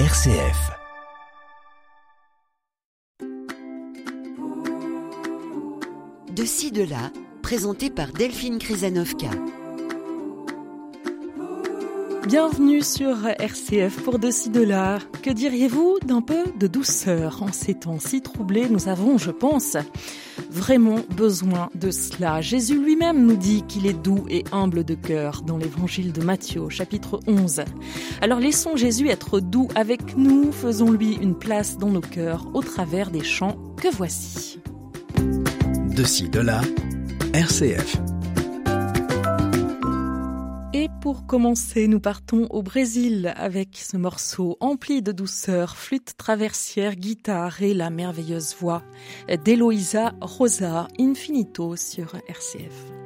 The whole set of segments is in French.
RCF. De ci, de là, présenté par Delphine Krizanovka. Bienvenue sur RCF pour De ci, de là. Que diriez-vous d'un peu de douceur En ces temps si troublés, nous avons, je pense, vraiment besoin de cela. Jésus lui-même nous dit qu'il est doux et humble de cœur dans l'évangile de Matthieu, chapitre 11. Alors laissons Jésus être doux avec nous, faisons-lui une place dans nos cœurs au travers des chants que voici. De ci, de là, RCF. Pour commencer, nous partons au Brésil avec ce morceau empli de douceur, flûte traversière, guitare et la merveilleuse voix d'Eloïsa Rosa Infinito sur RCF.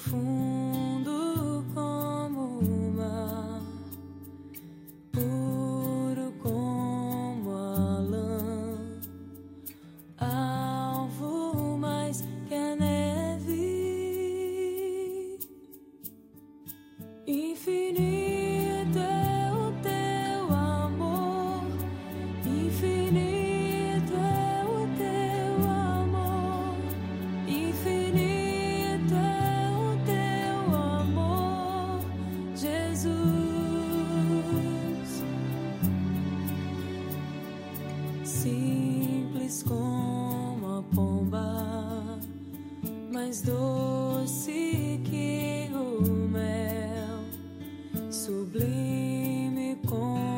浮 mais doce que o mel, sublime como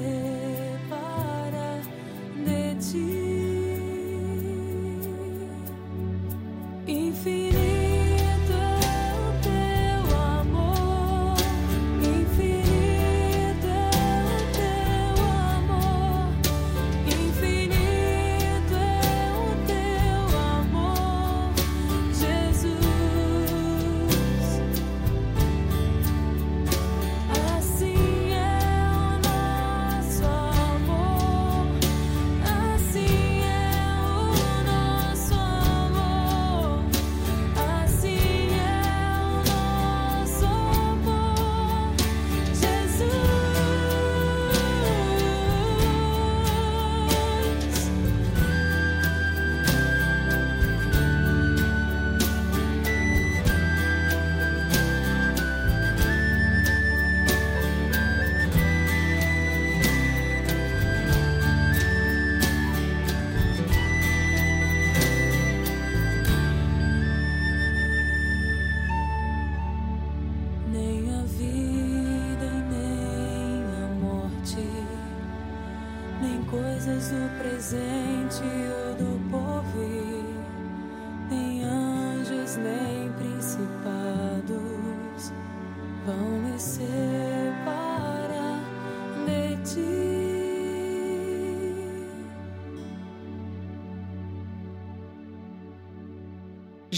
live.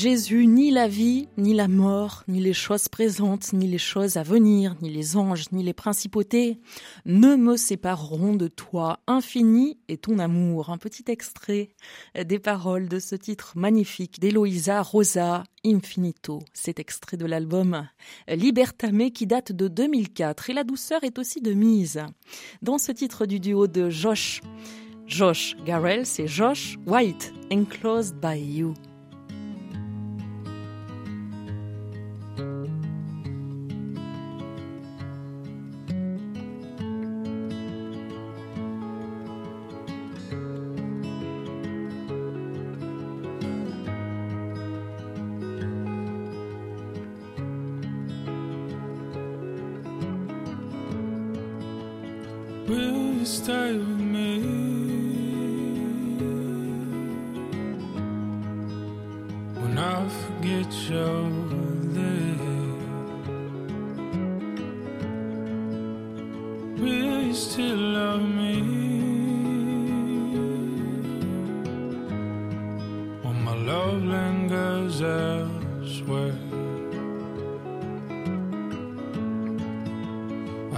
Jésus ni la vie, ni la mort, ni les choses présentes, ni les choses à venir, ni les anges, ni les principautés ne me sépareront de toi. Infini est ton amour. Un petit extrait des paroles de ce titre magnifique d'Eloïsa Rosa, Infinito. Cet extrait de l'album Libertame qui date de 2004 et la douceur est aussi de mise. Dans ce titre du duo de Josh, Josh Garrel, c'est Josh White, Enclosed by You.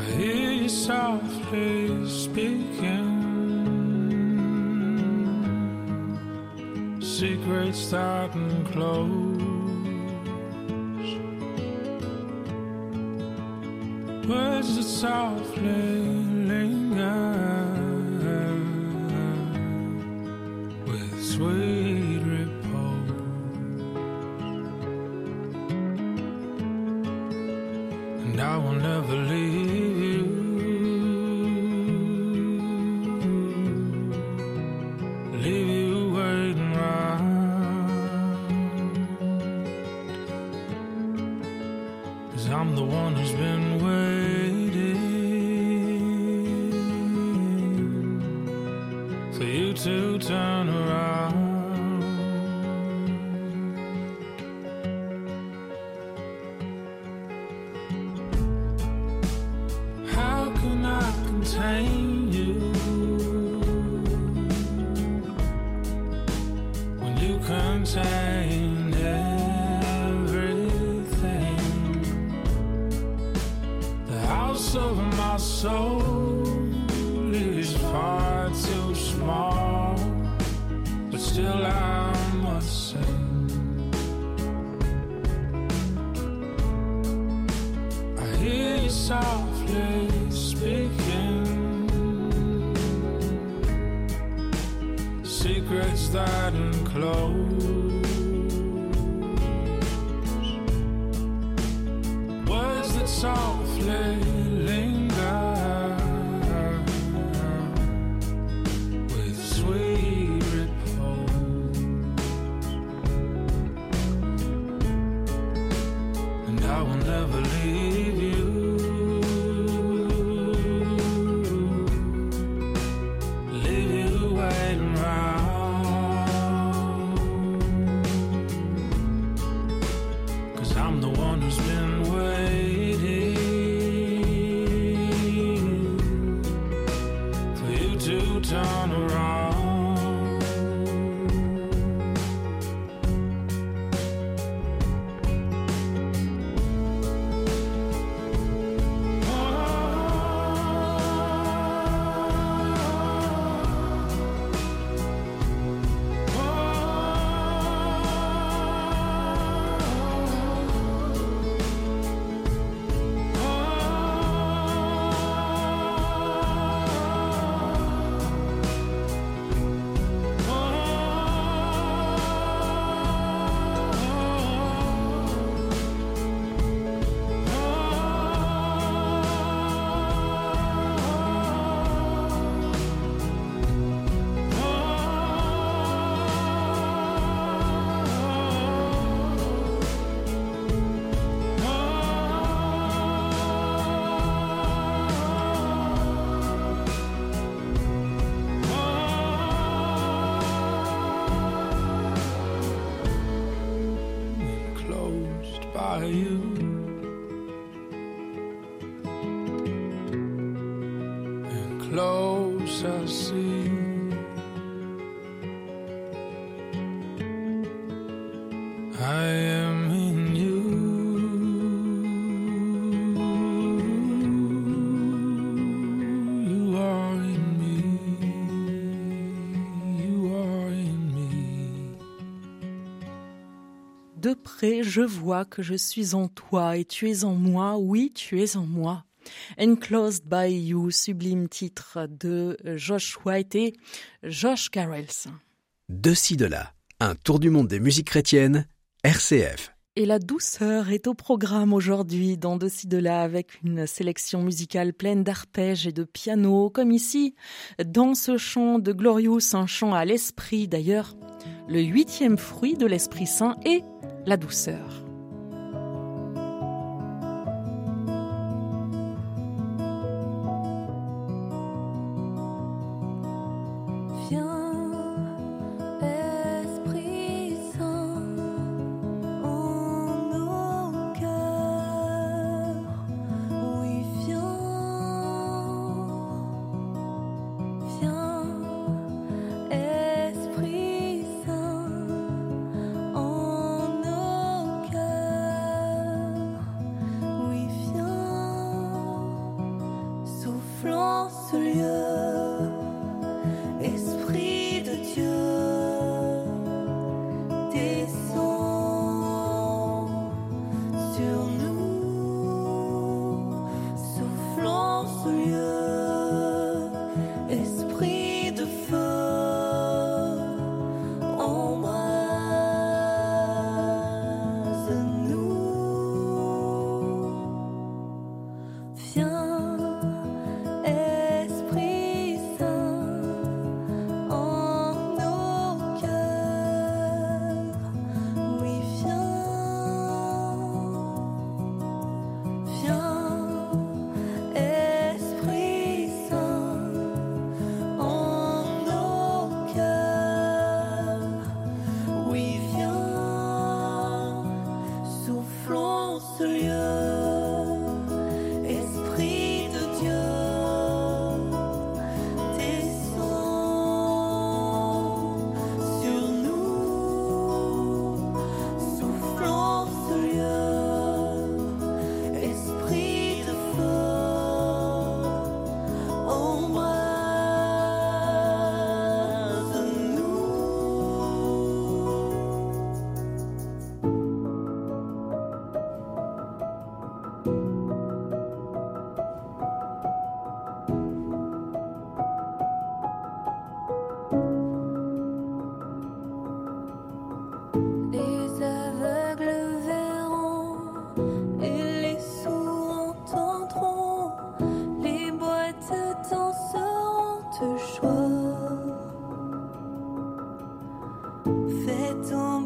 hear you softly speaking. Secrets starting close. Words are softly. contain you. When you contain everything, the house of my soul. believe. je vois que je suis en toi et tu es en moi, oui, tu es en moi. Enclosed by You, sublime titre de Josh White et Josh Carrells. De ci, de là, un tour du monde des musiques chrétiennes, RCF. Et la douceur est au programme aujourd'hui dans De ci, de là avec une sélection musicale pleine d'arpèges et de piano, comme ici, dans ce chant de Glorious, un chant à l'esprit d'ailleurs. Le huitième fruit de l'Esprit Saint est la douceur. Soufflant ce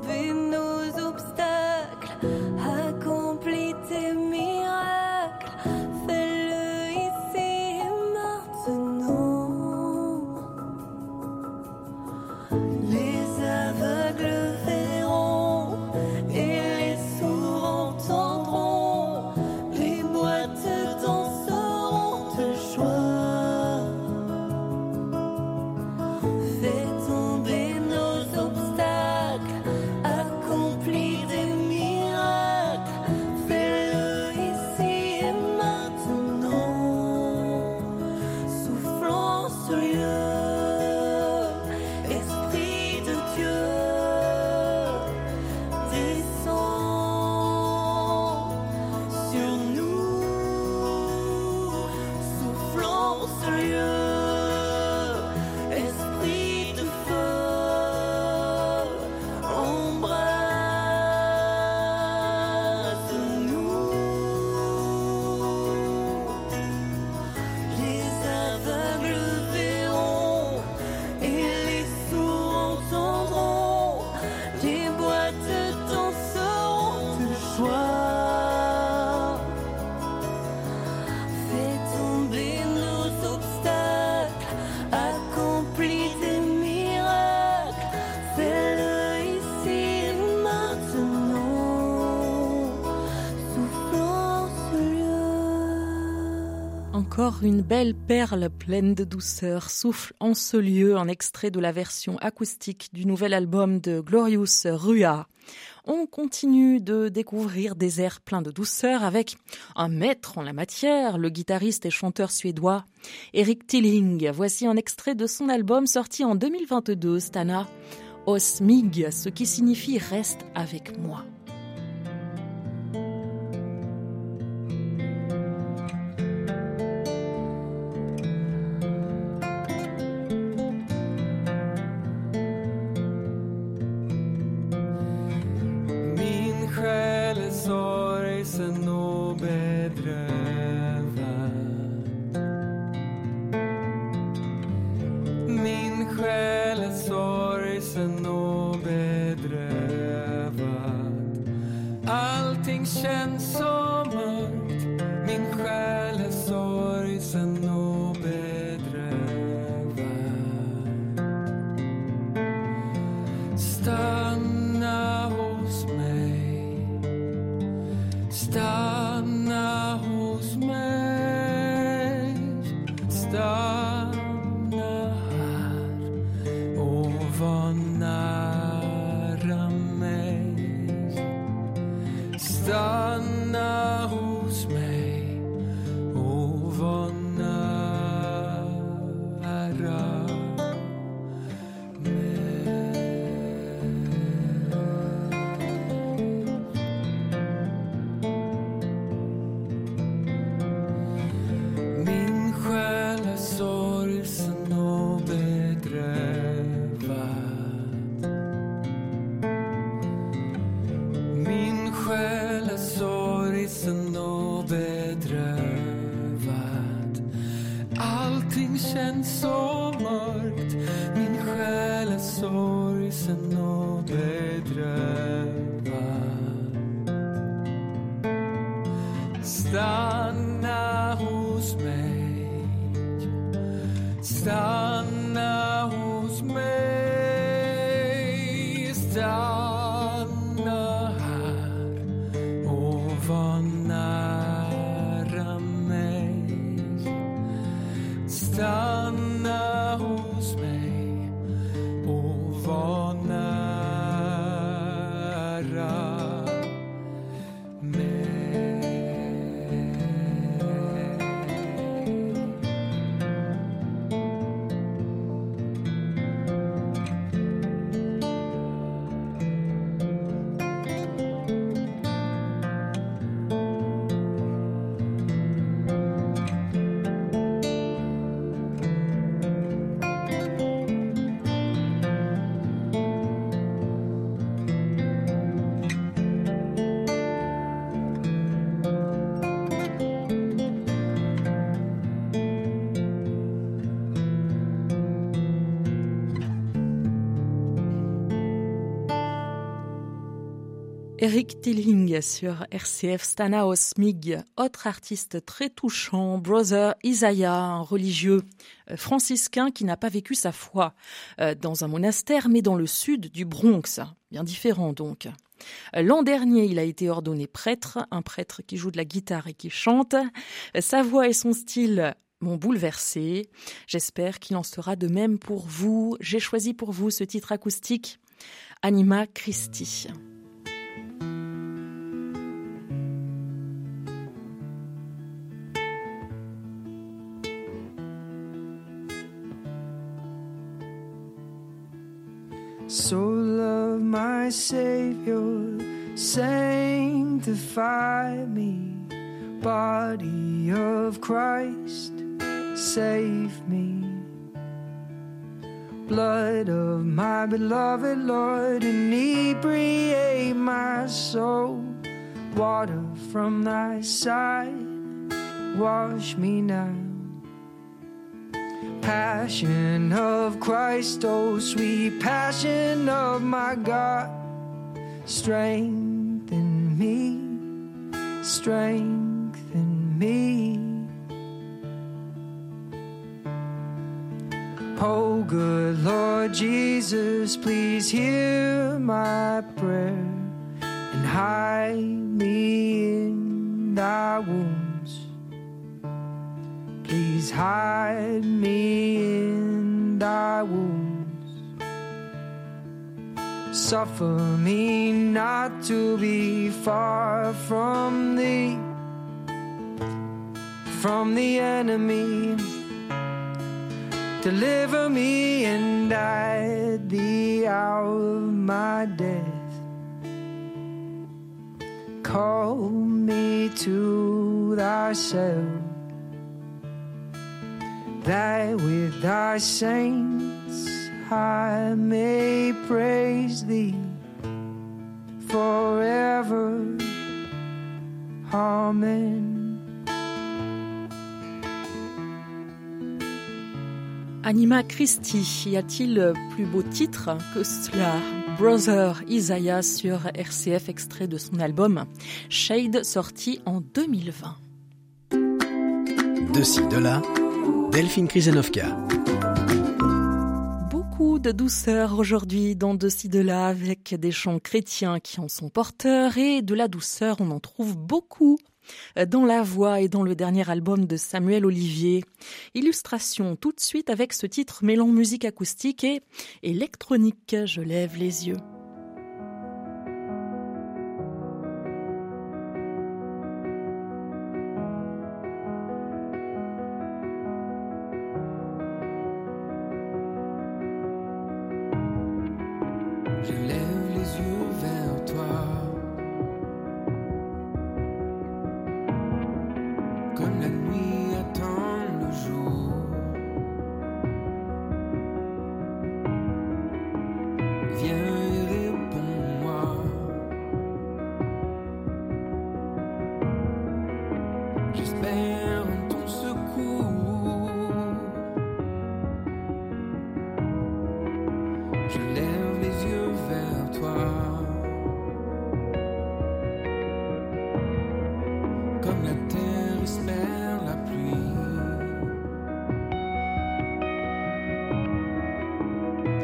be Encore une belle perle pleine de douceur souffle en ce lieu un extrait de la version acoustique du nouvel album de Glorious Rua. On continue de découvrir des airs pleins de douceur avec un maître en la matière, le guitariste et chanteur suédois Eric Tilling. Voici un extrait de son album sorti en 2022, Stana Osmig, ce qui signifie reste avec moi. Hos mig. Eric Tilling sur RCF Stana Osmig, autre artiste très touchant, Brother Isaiah, un religieux euh, franciscain qui n'a pas vécu sa foi euh, dans un monastère mais dans le sud du Bronx, bien différent donc. Euh, L'an dernier, il a été ordonné prêtre, un prêtre qui joue de la guitare et qui chante. Sa voix et son style m'ont bouleversé. J'espère qu'il en sera de même pour vous. J'ai choisi pour vous ce titre acoustique, Anima Christi. My Savior, sanctify me, body of Christ, save me. Blood of my beloved Lord, inebriate my soul. Water from thy side, wash me now. Passion of Christ, oh sweet passion of my God, strengthen me, strengthen me. Oh, good Lord Jesus, please hear my prayer and hide me in thy wounds. Please hide me in thy wounds. Suffer me not to be far from thee, from the enemy. Deliver me and the hour of my death. Call me to thyself that with thy saints I may praise thee forever. Amen. Anima Christie, y a-t-il plus beau titre que cela? Brother Isaiah sur RCF, extrait de son album Shade, sorti en 2020. De ci, de là, Delphine Krizanovka. De douceur aujourd'hui dans De ci, de là, avec des chants chrétiens qui en sont porteurs et de la douceur, on en trouve beaucoup dans la voix et dans le dernier album de Samuel Olivier. Illustration tout de suite avec ce titre mêlant musique acoustique et électronique. Je lève les yeux.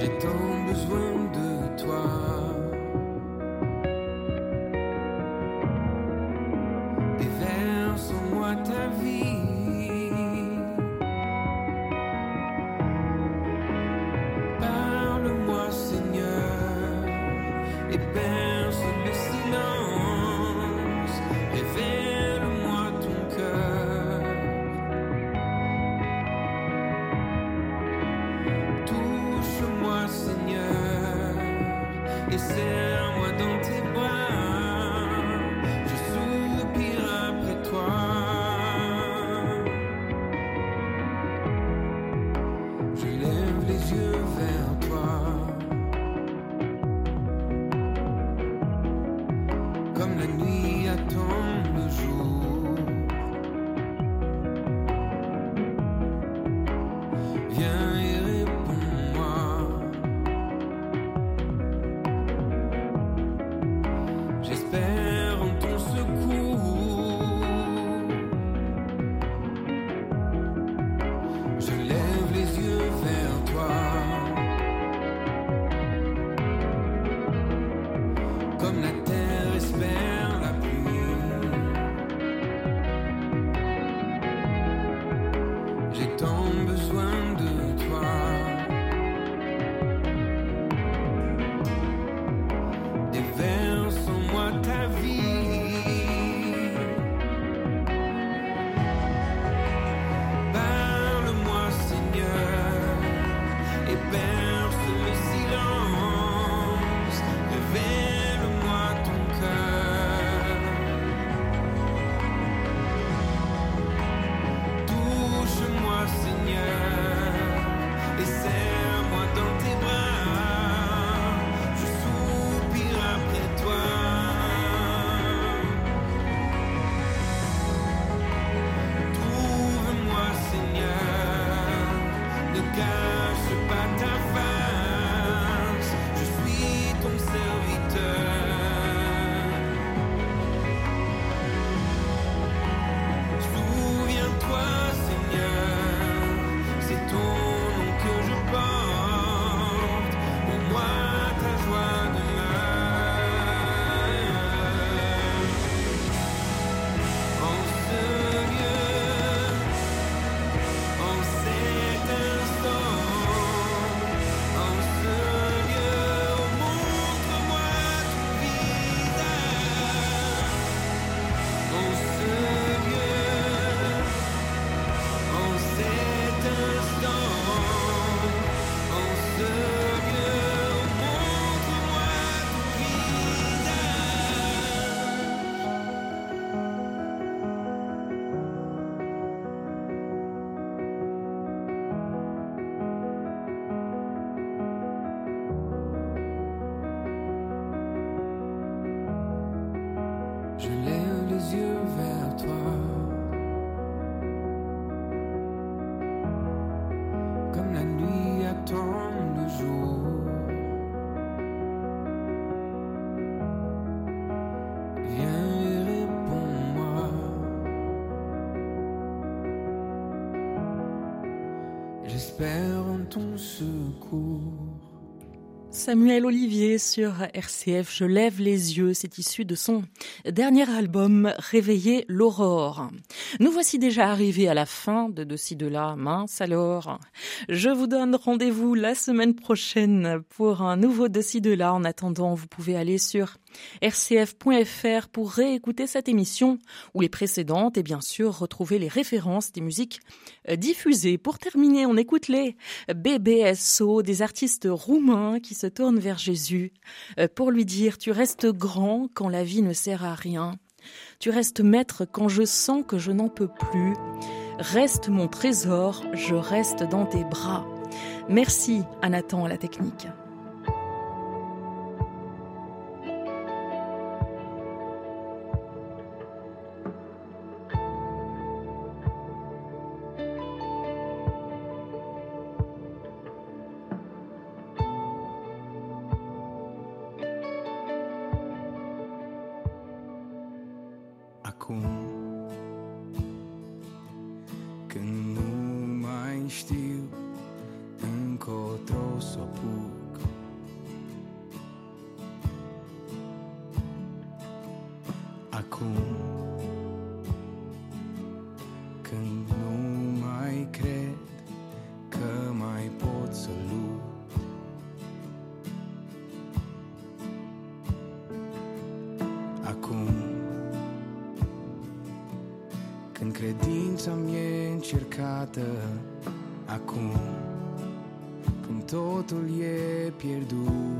J'ai secours. Samuel Olivier sur RCF, Je lève les yeux, c'est issu de son dernier album Réveiller l'aurore. Nous voici déjà arrivés à la fin de De de là, mince alors. Je vous donne rendez-vous la semaine prochaine pour un nouveau De de là. En attendant, vous pouvez aller sur rcf.fr pour réécouter cette émission ou les précédentes et bien sûr retrouver les références des musiques euh, diffusées. Pour terminer, on écoute les BBSO, des artistes roumains qui se tournent vers Jésus euh, pour lui dire tu restes grand quand la vie ne sert à rien. Tu restes maître quand je sens que je n'en peux plus. Reste mon trésor, je reste dans tes bras. Merci à Nathan à la technique. 空。Încercată Acum Când totul e pierdut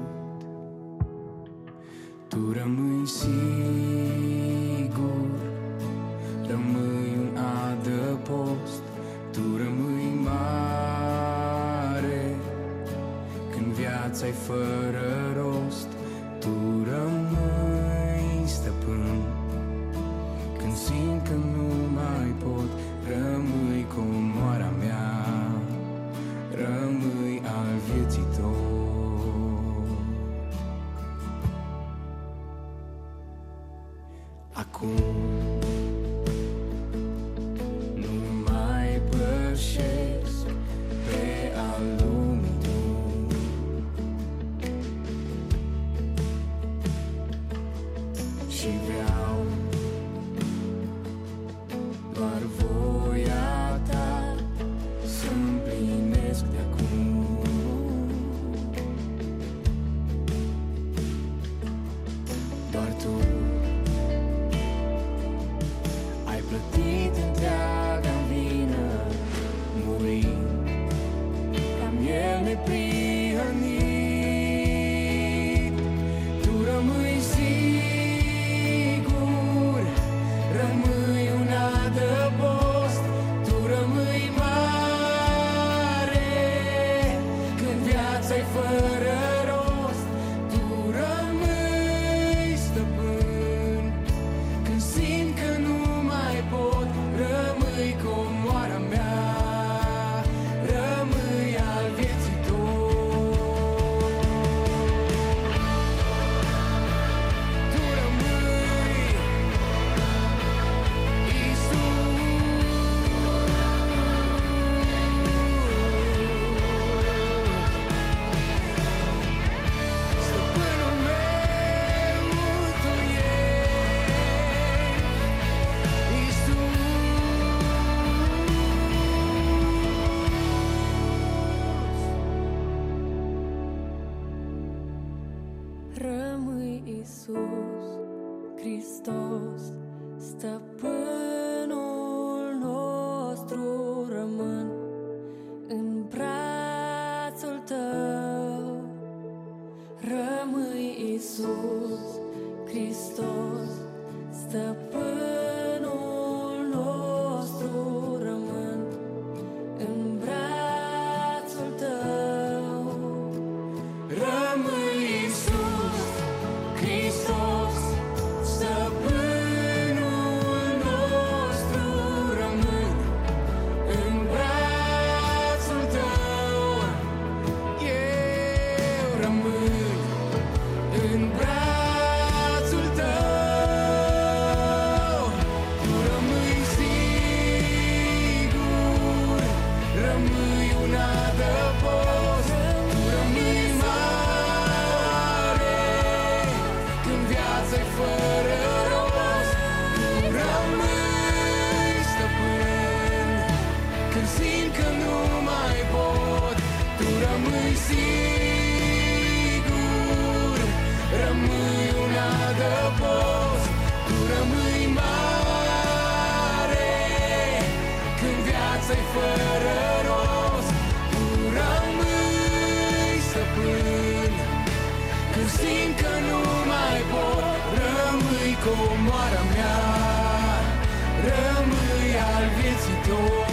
Rămâi Isus Hristos, stăpânul nostru rămân în brațul tău. Rămâi Isus Hristos, stăpânul for door.